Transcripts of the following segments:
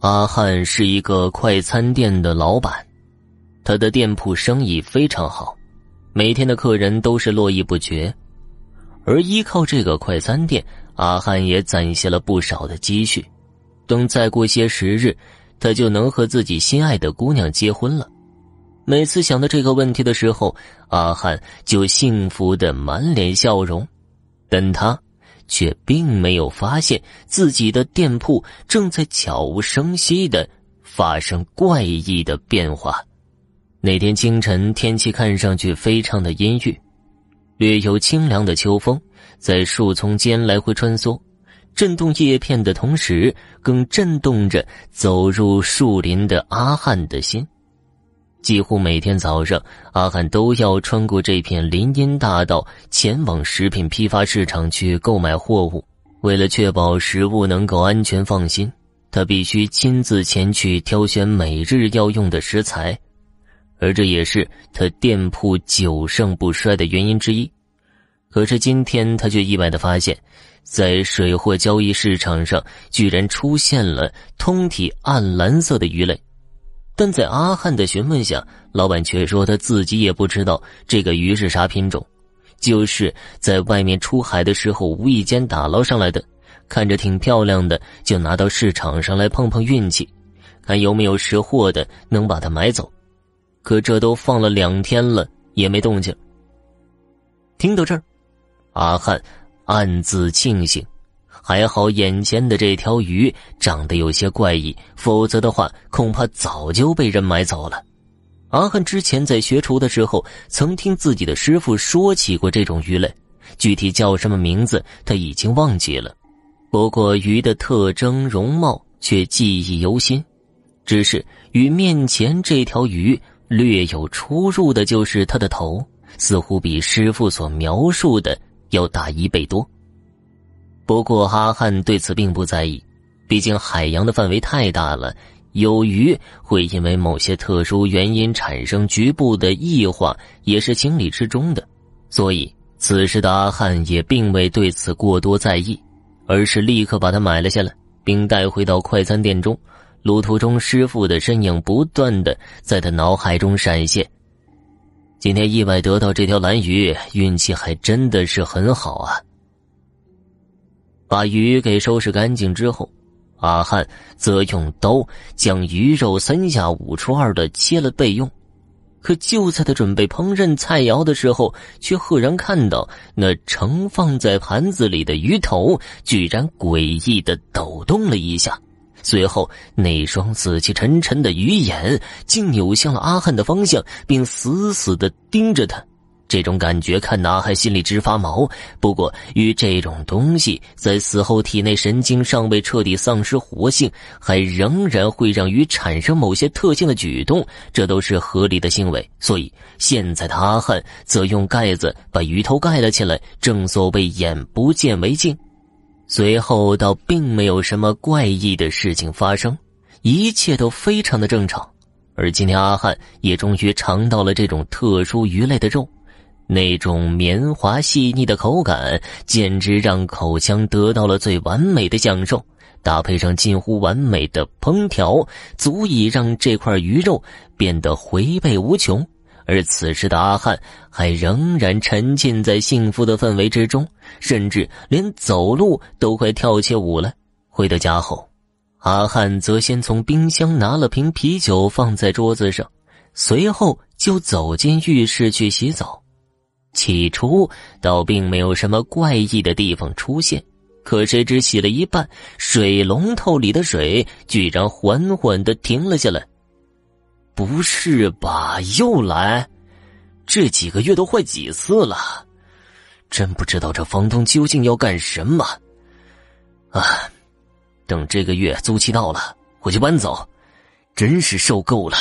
阿汉是一个快餐店的老板，他的店铺生意非常好，每天的客人都是络绎不绝。而依靠这个快餐店，阿汉也攒下了不少的积蓄。等再过些时日，他就能和自己心爱的姑娘结婚了。每次想到这个问题的时候，阿汉就幸福的满脸笑容，但他。却并没有发现自己的店铺正在悄无声息的发生怪异的变化。那天清晨，天气看上去非常的阴郁，略有清凉的秋风在树丛间来回穿梭，震动叶片的同时，更震动着走入树林的阿汉的心。几乎每天早上，阿汉都要穿过这片林荫大道，前往食品批发市场去购买货物。为了确保食物能够安全放心，他必须亲自前去挑选每日要用的食材，而这也是他店铺久盛不衰的原因之一。可是今天，他却意外的发现，在水货交易市场上，居然出现了通体暗蓝色的鱼类。但在阿汉的询问下，老板却说他自己也不知道这个鱼是啥品种，就是在外面出海的时候无意间打捞上来的，看着挺漂亮的，就拿到市场上来碰碰运气，看有没有识货的能把它买走。可这都放了两天了，也没动静。听到这儿，阿汉暗自庆幸。还好，眼前的这条鱼长得有些怪异，否则的话，恐怕早就被人买走了。阿汉之前在学厨的时候，曾听自己的师傅说起过这种鱼类，具体叫什么名字他已经忘记了。不过鱼的特征容貌却记忆犹新，只是与面前这条鱼略有出入的，就是它的头，似乎比师傅所描述的要大一倍多。不过阿汉对此并不在意，毕竟海洋的范围太大了，有鱼会因为某些特殊原因产生局部的异化，也是情理之中的。所以此时的阿汉也并未对此过多在意，而是立刻把它买了下来，并带回到快餐店中。路途中，师傅的身影不断的在他脑海中闪现。今天意外得到这条蓝鱼，运气还真的是很好啊！把鱼给收拾干净之后，阿汉则用刀将鱼肉三下五除二的切了备用。可就在他准备烹饪菜肴的时候，却赫然看到那盛放在盘子里的鱼头居然诡异的抖动了一下，随后那双死气沉沉的鱼眼竟扭向了阿汉的方向，并死死的盯着他。这种感觉看阿汉心里直发毛。不过，与这种东西在死后体内神经尚未彻底丧失活性，还仍然会让鱼产生某些特性的举动，这都是合理的行为。所以，现在的阿汉则用盖子把鱼头盖了起来。正所谓眼不见为净。随后，倒并没有什么怪异的事情发生，一切都非常的正常。而今天，阿汉也终于尝到了这种特殊鱼类的肉。那种绵滑细腻的口感，简直让口腔得到了最完美的享受。搭配上近乎完美的烹调，足以让这块鱼肉变得回味无穷。而此时的阿汉还仍然沉浸在幸福的氛围之中，甚至连走路都快跳起舞了。回到家后，阿汉则先从冰箱拿了瓶啤酒放在桌子上，随后就走进浴室去洗澡。起初倒并没有什么怪异的地方出现，可谁知洗了一半，水龙头里的水居然缓缓的停了下来。不是吧？又来？这几个月都坏几次了？真不知道这房东究竟要干什么。啊！等这个月租期到了，我就搬走。真是受够了。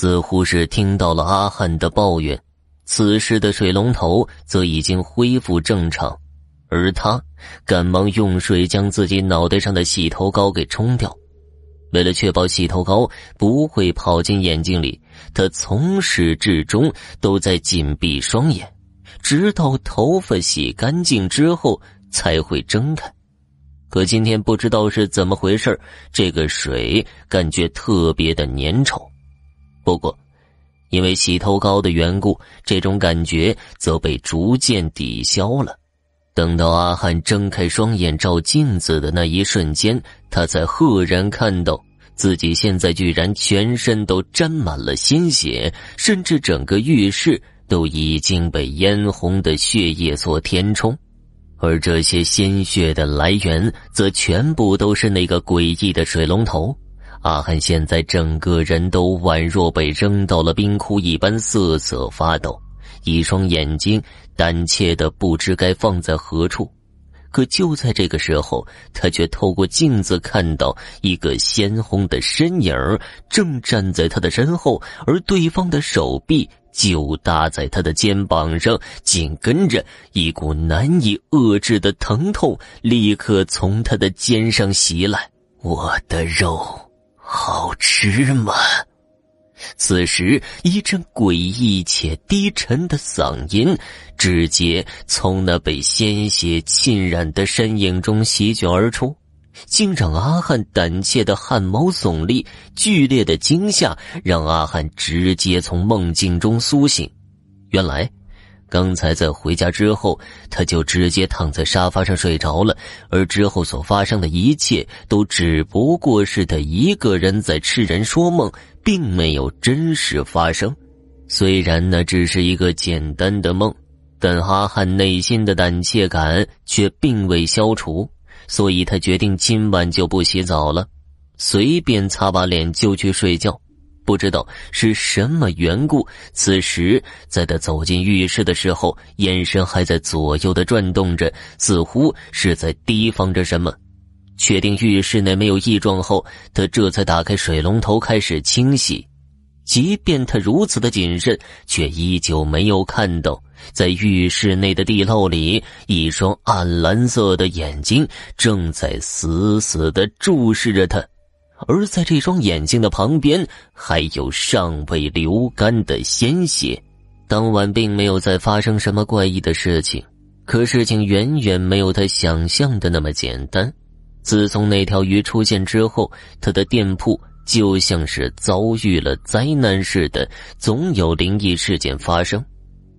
似乎是听到了阿汉的抱怨，此时的水龙头则已经恢复正常，而他赶忙用水将自己脑袋上的洗头膏给冲掉。为了确保洗头膏不会跑进眼睛里，他从始至终都在紧闭双眼，直到头发洗干净之后才会睁开。可今天不知道是怎么回事，这个水感觉特别的粘稠。不过，因为洗头膏的缘故，这种感觉则被逐渐抵消了。等到阿汉睁开双眼照镜子的那一瞬间，他才赫然看到自己现在居然全身都沾满了鲜血，甚至整个浴室都已经被嫣红的血液所填充。而这些鲜血的来源，则全部都是那个诡异的水龙头。阿汉现在整个人都宛若被扔到了冰窟一般，瑟瑟发抖，一双眼睛胆怯的不知该放在何处。可就在这个时候，他却透过镜子看到一个鲜红的身影正站在他的身后，而对方的手臂。就搭在他的肩膀上，紧跟着一股难以遏制的疼痛立刻从他的肩上袭来。我的肉好吃吗？此时，一阵诡异且低沉的嗓音直接从那被鲜血浸染的身影中席卷而出。竟让阿汉胆怯的汗毛耸立，剧烈的惊吓让阿汉直接从梦境中苏醒。原来，刚才在回家之后，他就直接躺在沙发上睡着了，而之后所发生的一切都只不过是他一个人在痴人说梦，并没有真实发生。虽然那只是一个简单的梦，但阿汉内心的胆怯感却并未消除。所以他决定今晚就不洗澡了，随便擦把脸就去睡觉。不知道是什么缘故，此时在他走进浴室的时候，眼神还在左右的转动着，似乎是在提防着什么。确定浴室内没有异状后，他这才打开水龙头开始清洗。即便他如此的谨慎，却依旧没有看到。在浴室内的地漏里，一双暗蓝色的眼睛正在死死的注视着他，而在这双眼睛的旁边，还有尚未流干的鲜血。当晚并没有再发生什么怪异的事情，可事情远远没有他想象的那么简单。自从那条鱼出现之后，他的店铺就像是遭遇了灾难似的，总有灵异事件发生。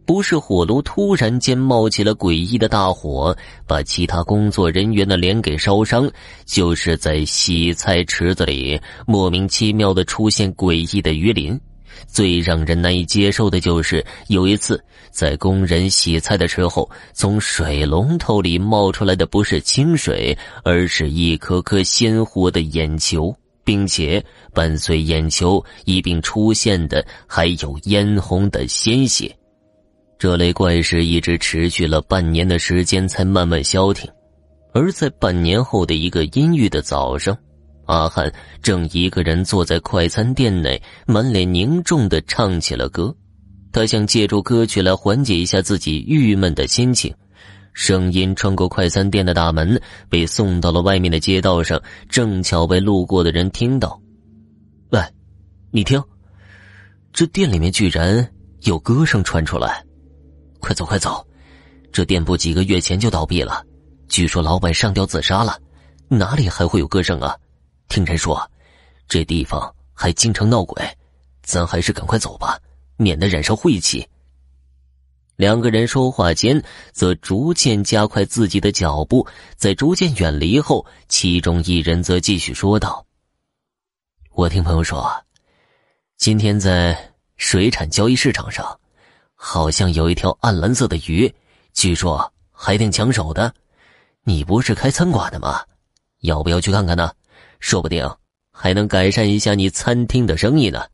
不是火炉突然间冒起了诡异的大火，把其他工作人员的脸给烧伤，就是在洗菜池子里莫名其妙的出现诡异的鱼鳞。最让人难以接受的就是有一次，在工人洗菜的时候，从水龙头里冒出来的不是清水，而是一颗颗鲜活的眼球，并且伴随眼球一并出现的还有嫣红的鲜血。这类怪事一直持续了半年的时间，才慢慢消停。而在半年后的一个阴郁的早上，阿汉正一个人坐在快餐店内，满脸凝重的唱起了歌。他想借助歌曲来缓解一下自己郁闷的心情。声音穿过快餐店的大门，被送到了外面的街道上，正巧被路过的人听到。喂，你听，这店里面居然有歌声传出来。快走快走！这店铺几个月前就倒闭了，据说老板上吊自杀了，哪里还会有歌声啊？听人说，这地方还经常闹鬼，咱还是赶快走吧，免得染上晦气。两个人说话间，则逐渐加快自己的脚步，在逐渐远离后，其中一人则继续说道：“我听朋友说，今天在水产交易市场上。”好像有一条暗蓝色的鱼，据说还挺抢手的。你不是开餐馆的吗？要不要去看看呢？说不定还能改善一下你餐厅的生意呢。